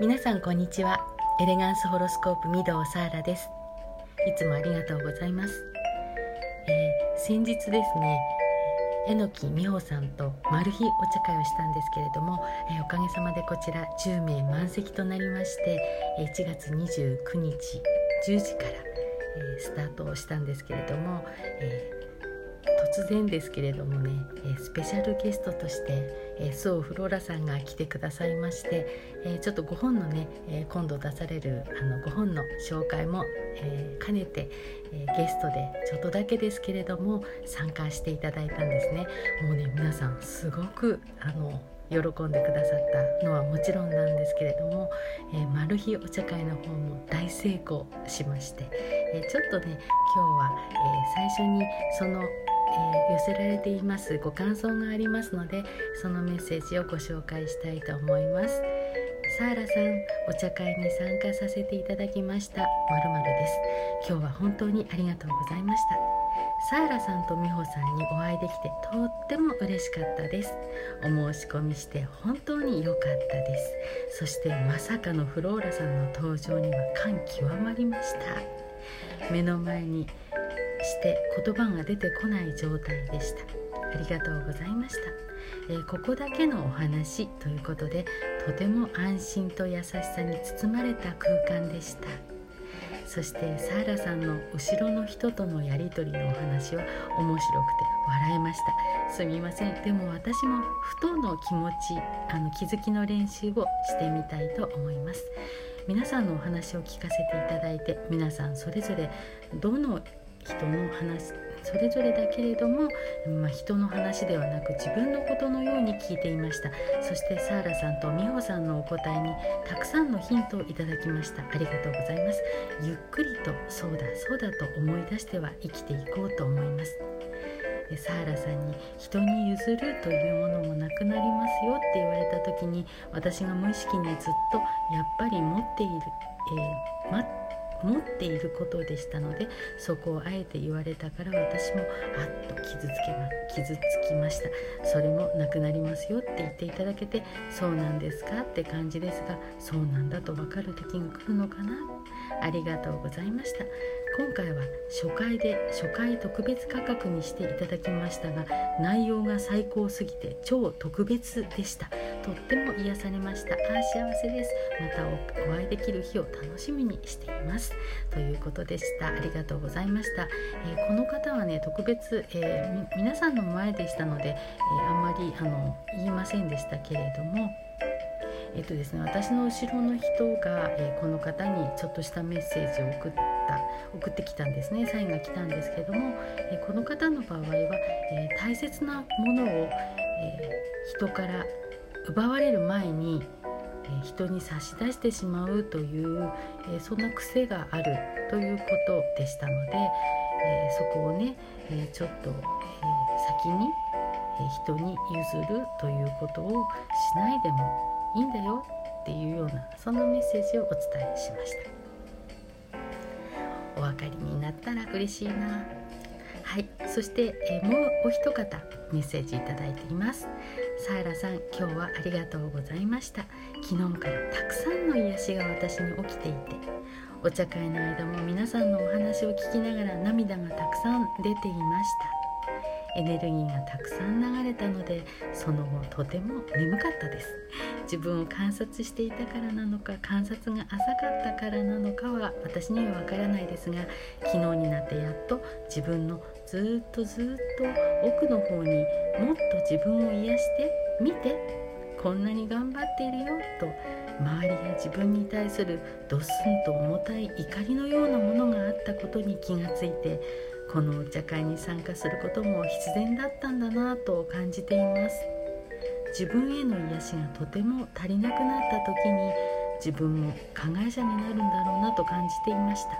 皆さんこんにちは。エレガンスホロスコープ御堂サーラです。いつもありがとうございます、えー、先日ですね榎木美穂さんとマル秘お茶会をしたんですけれども、えー、おかげさまでこちら10名満席となりまして1月29日10時から、えー、スタートをしたんですけれども、え突然ですけれどもね、えスペシャルゲストとして、えスオフローラさんが来てくださいまして、えちょっと5本のね、え今度出されるあの5本の紹介も、え兼ねて、えゲストでちょっとだけですけれども参加していただいたんですね。もうね皆さんすごくあの喜んでくださったのはもちろんなんですけれども、えー、マル秘お茶会の方も大成功しまして、えー、ちょっとね今日は、えー、最初にそのえー、寄せられていますご感想がありますのでそのメッセージをご紹介したいと思います。サーラさんお茶会に参加させていただきました。まるまるです。今日は本当にありがとうございました。サーラさんと美穂さんにお会いできてとっても嬉しかったです。お申し込みして本当に良かったです。そしてまさかのフローラさんの登場には感極まりました。目の前にして言葉が出てこない状態でした。ありがとうございました、えー、ここだけのお話ということでとても安心と優しさに包まれた空間でした。そしてサーラさんの後ろの人とのやり取りのお話は面白くて笑えました。すみません。でも私もふとの気持ちあの気づきの練習をしてみたいと思います。皆さんのお話を聞かせていただいて皆さんそれぞれどの人の話それぞれだけれども、まあ、人の話ではなく自分のことのように聞いていました。そしてサーラさんと美穂さんのお答えにたくさんのヒントをいただきました。ありがとうございます。ゆっくりとそうだそうだと思い出しては生きていこうと思います。サーラさんに人に譲るというものもなくなりますよって言われた時に私が無意識にずっとやっぱり持っている、えー、待って持っていることでしたのでそこをあえて言われたから私もあっと傷つけま傷つきました。それもなくなりますよって言っていただけてそうなんですかって感じですがそうなんだと分かる時が来るのかなありがとうございました。今回は初回で初回特別価格にしていただきましたが内容が最高すぎて超特別でした。とっても癒されました。あ幸せです。またお会いできる日を楽しみにしています。ということでした。ありがとうございました、えー、この方はね特別、えー、皆さんの前でしたので、えー、あんまりあの言いませんでしたけれどもえっとですね、私の後ろの人が、えー、この方にちょっとしたメッセージを送った送ってきたんですね。サインが来たんですけども、え、この方の場合は、えー、大切なものを、え人から奪われる前に、え人に差し出してしまうという、えそんな癖があるということでしたので、えそこをね、えちょっと、え先に、え人に譲るということをしないでもいいんだよっていうようなそんなメッセージをお伝えしました。お分かりになったら嬉しいな。はい。そして、えもうお一方メッセージいただいています。サーラさん今日はありがとうございました。昨日からたくさんの癒しが私に起きていてお茶会の間も皆さんのお話を聞きながら涙がたくさん出ていました。エネルギーがたくさん流れたのでその後とても眠かったです。自分を観察していたからなのか観察が浅かったからなのかは私にはわからないですが昨日になってやっと自分のずっとずっと奥の方にもっと自分を癒して見てこんなに頑張っているよと周りや自分に対するドスンと重たい怒りのようなものがあったことに気がついてこのお茶会に参加することも必然だったんだなと感じています。自分への癒しがとても足りなくなった時に自分も加害者になるんだろうなと感じていました。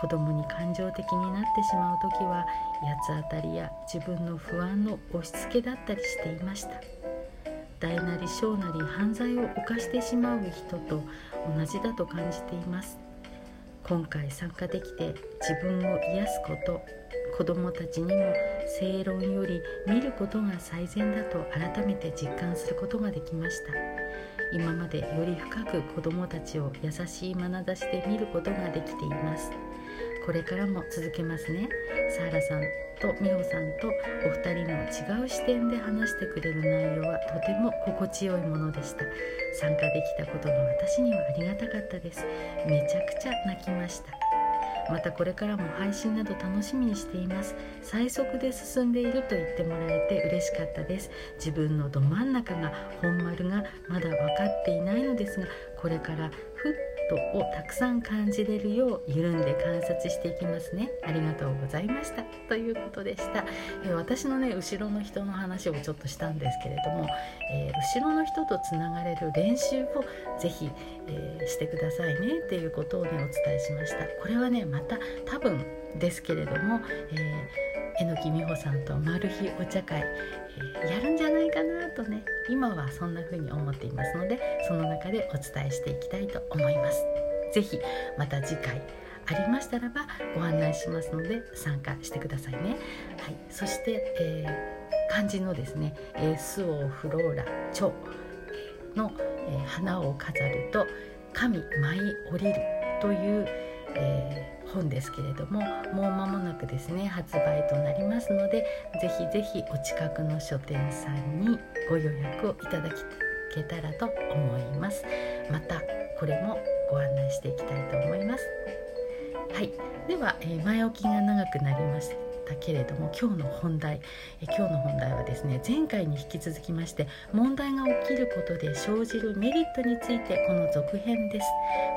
子供に感情的になってしまう時は八つ当たりや自分の不安の押し付けだったりしていました。大なり小なり犯罪を犯してしまう人と同じだと感じています。今回参加できて自分を癒すこと子どもたちにも正論より見ることが最善だと改めて実感することができました。今までより深く子どもたちを優しい眼差しで見ることができています。これからも続けますね。サーラさんと美穂さんとお二人の違う視点で話してくれる内容はとても心地よいものでした。参加できたことが私にはありがたかったです。めちゃくちゃ泣きました。またこれからも配信など楽しみにしています。最速で進んでいると言ってもらえて嬉しかったです。自分のど真ん中が本丸がまだ分かっていないのですがこれからふっとをたくさん感じれるよう緩んで観察していきますね。ありがとうございました。ということでした、えー、私のね後ろの人の話をちょっとしたんですけれども、えー、後ろの人とつながれる練習をぜひ、えー、してくださいね。っていうことをねお伝えしました。これはねまた多分ですけれども、えー、榎木美穂さんとマル秘お茶会、えー、やるんじゃないかなとね今はそんな風に思っていますのでその中でお伝えしていきたいと思います。是非また次回ありましたらばご案内しますので参加してくださいね、はい、そして、えー、漢字のですね「えー、スオフローラチョ」の、えー、花を飾ると「神舞い降りる」という、えー、本ですけれどももう間もなくですね発売となりますのでぜひぜひお近くの書店さんにご予約をいただけたらと思います。またこれもご案内していきたいと思います。はい。では、えー、前置きが長くなりました。たけれども今日の本題え今日の本題はですね前回に引き続きまして問題が起きることで生じるメリットについてこの続編です。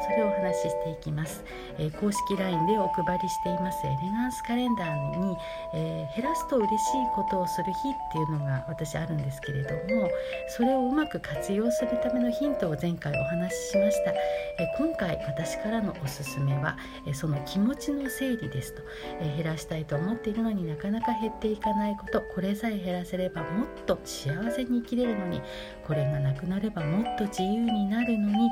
それをお話ししていきます、え公式 LINE でお配りしていますエレガンスカレンダーに、えー、減らすと嬉しいことをする日っていうのが私あるんですけれどもそれをうまく活用するためのヒントを前回お話ししました、え今回私からのおすすめは、えその気持ちの整理ですと、え減らしたいと思っているのになかなか減っていかないことこれさえ減らせればもっと幸せに生きれるのにこれがなくなればもっと自由になるのにい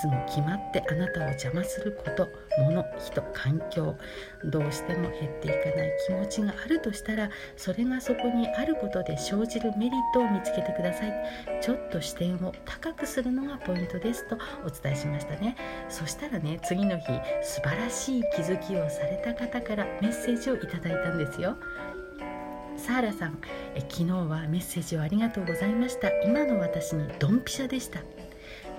つも決まってあなたを邪魔すること物人環境どうしても減っていかない気持ちがあるとしたらそれがそこにあることで生じるメリットを見つけてください。ちょっと視点を高くするのがポイントですとお伝えしましたね。そしたらね次の日素晴らしい気づきをされた方からメッセージをいただいたんです。ですよ。サーラさんえ昨日はメッセージをありがとうございました。今の私にドンピシャでした。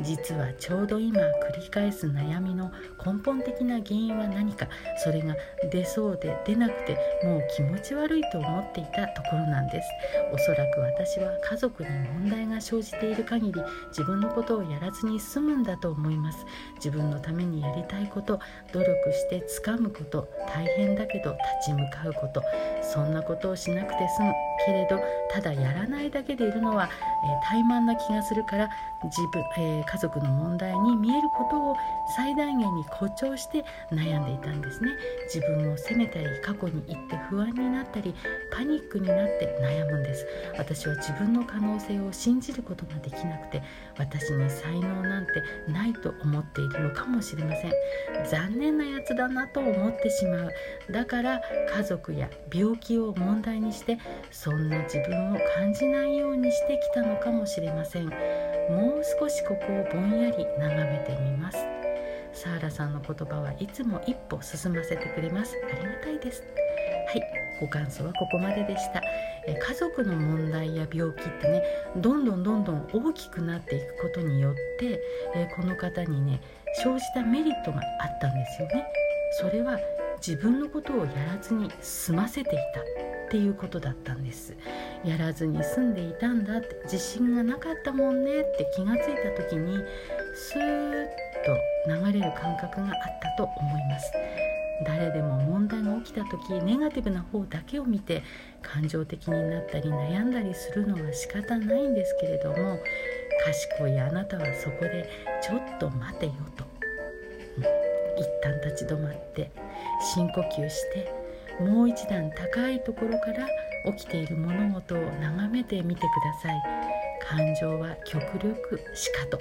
実はちょうど今繰り返す悩みの根本的な原因は何か。それが出そうで出なくてもう気持ち悪いと思っていたところなんです。おそらく私は家族に問題が生じている限り自分のことをやらずに済むんだと思います。自分のためにやりたいこと努力して掴むこと大変だけど立ち向かうこと。そんなことをしなくて済むけれどただやらないだけでいるのは、えー、怠慢な気がするから自分、えー、家族の問題に見えることを最大限に誇張して悩んでいたんですね。自分を責めたり過去に行って不安になったりパニックになって悩むんです。私は自分の可能性を信じることができなくて私に才能なんてないと思っているのかもしれません。残念なやつだなと思ってしまう。だから家族や病気を問題にしてそんな自分を感じないようにしてきたのかもしれません。もう少しここをぼんやり眺めてみます。サーラさんの言葉はいつも一歩進ませてくれます。ありがたいです。はい。ご感想はここまででした。え家族の問題や病気ってねどんどんどんどん大きくなっていくことによってえこの方にね生じたメリットがあったんですよね。それは自分のことをやらずに済ませていた。っていうことだったんです。やらずに済んでいたんだって。自信がなかったもんね。って気がついた時にスーッと流れる感覚があったと思います。誰でも問題が起きた時ネガティブな方だけを見て感情的になったり悩んだりするのは仕方ないんですけれども賢いあなたはそこでちょっと待てよと、うん、一旦立ち止まって深呼吸してもう一段高いところから起きている物事を眺めてみてください。感情は極力しかと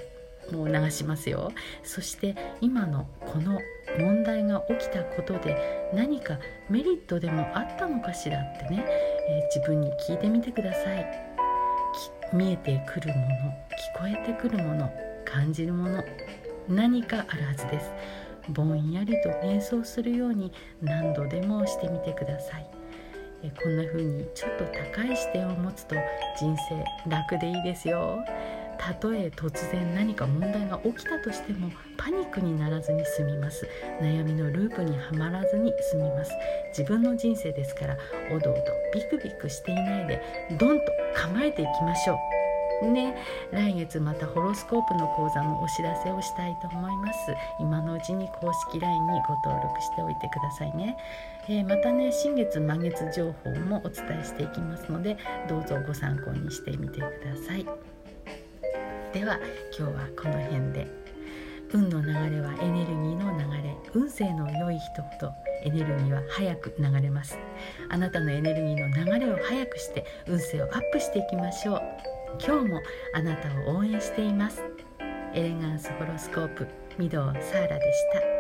もう流しますよ。そして今のこの問題が起きたことで何かメリットでもあったのかしらってね、えー、自分に聞いてみてください。見えてくるもの聞こえてくるもの感じるもの何かあるはずです。ぼんやりと瞑想するように何度でもしてみてください。えこんな風にちょっと高い視点を持つと人生楽でいいですよ。たとえ突然何か問題が起きたとしてもパニックにならずに済みます。悩みのループにはまらずに済みます。自分の人生ですからおどおどビクビクしていないでドンと構えていきましょう。ね、来月またホロスコープの講座のお知らせをしたいと思います。今のうちに公式 LINE にご登録しておいてくださいね、えー、またね新月満月情報もお伝えしていきますのでどうぞご参考にしてみてください。では今日はこの辺で。運の流れはエネルギーの流れ。運勢の良い人ほどエネルギーは早く流れます。あなたのエネルギーの流れを早くして運勢をアップしていきましょう。今日もあなたを応援しています。エレガンスホロスコープ御堂サーラでした。